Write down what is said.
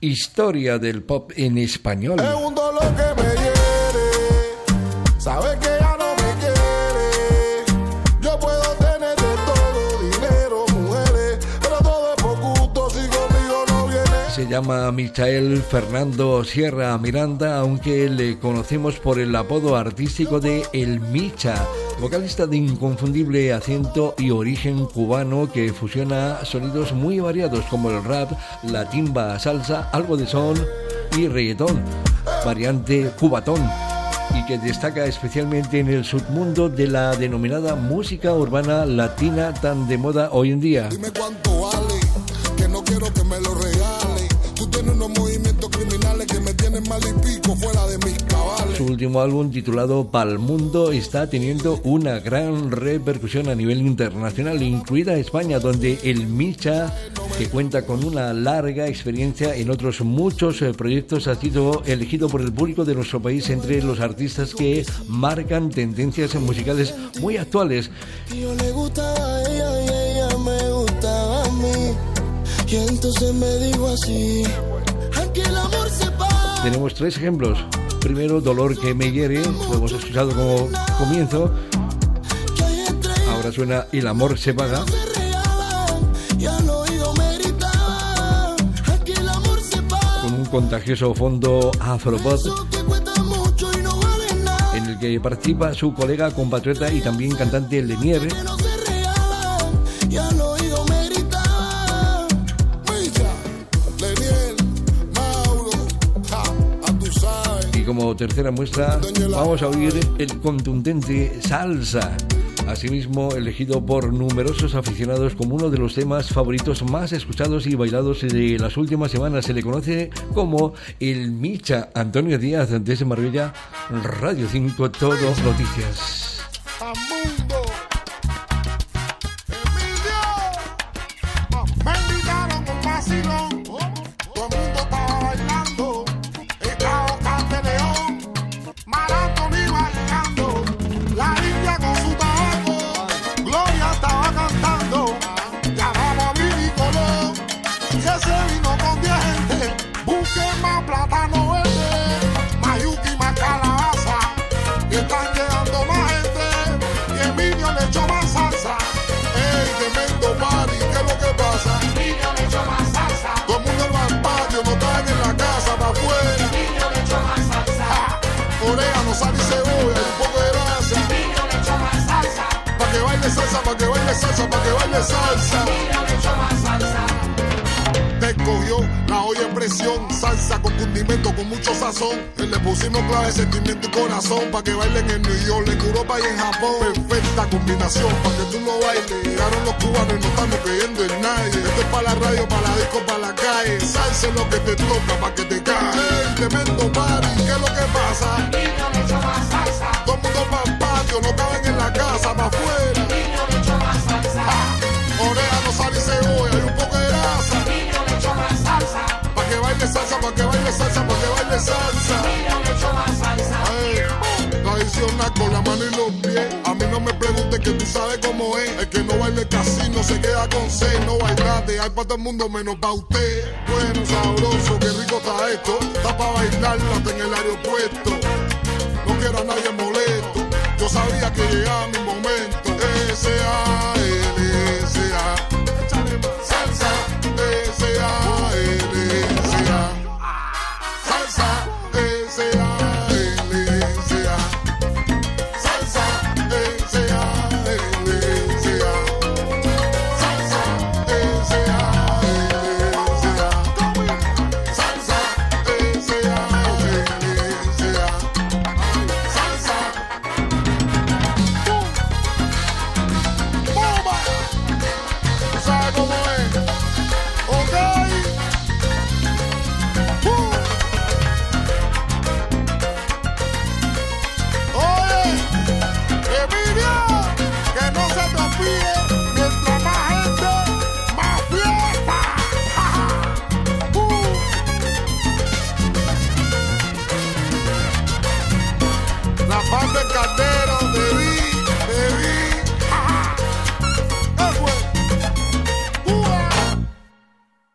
Historia del pop en español. Es un dolor que me hiere. Sabe que ya no me quiere. Yo puedo tener de todo, dinero, mujeres, pero todo es por gusto. Si conmigo no viene. Se llama Michael Fernando Sierra Miranda, aunque le conocemos por el apodo artístico de El Micha, vocalista de inconfundible acento y origen cubano que fusiona sonidos muy variados como el rap, la timba, salsa, algo de son y reggaetón, variante cubatón y que destaca especialmente en el submundo de la denominada música urbana latina tan de moda hoy en día. Dime cuánto vale, que no quiero que me lo regale. Tú tienes unos movimientos criminales que me tienen mal y pico fuera de mis. Su último álbum titulado Pal Mundo está teniendo una gran repercusión a nivel internacional, incluida España, donde el Micha, que cuenta con una larga experiencia en otros muchos eh, proyectos, ha sido elegido por el público de nuestro país entre los artistas que marcan tendencias musicales muy actuales. Y entonces me así: Tenemos tres ejemplos. Primero, Dolor que me hiere, lo hemos escuchado como comienzo. Ahora suena El amor se paga. con un contagioso fondo afropop en el que participa su colega compatriota y también cantante Lenier tercera muestra vamos a oír el contundente Salsa. Asimismo elegido por numerosos aficionados como uno de los temas favoritos más escuchados y bailados de las últimas semanas. Se le conoce como el Micha Antonio Díaz desde Marbella Radio 5 Todo Noticias salsa, pa' que baile salsa. Le echó más salsa. Te cogió la olla en presión, salsa con condimento, con mucho sazón. Le pusimos clave, sentimiento y corazón, pa' que bailen en New York, en Europa y en Japón. Perfecta combinación, pa' que tú lo bailes. Llegaron los cubanos y no estamos creyendo en nadie. Esto es pa' la radio, pa' la disco, pa' la calle. Salsa es lo que te toca, pa' que te cae. Salsa. Con la mano y los pies. A mí no me preguntes que tú sabes cómo es. El que no baile casino se queda con seis. No bailate, hay para todo el mundo menos pa' usted. Bueno, sabroso, qué rico está esto. Está pa' bailarlo hasta en el aeropuerto. No quiero a nadie molesto. Yo sabía que llegaba mi momento. the goddamn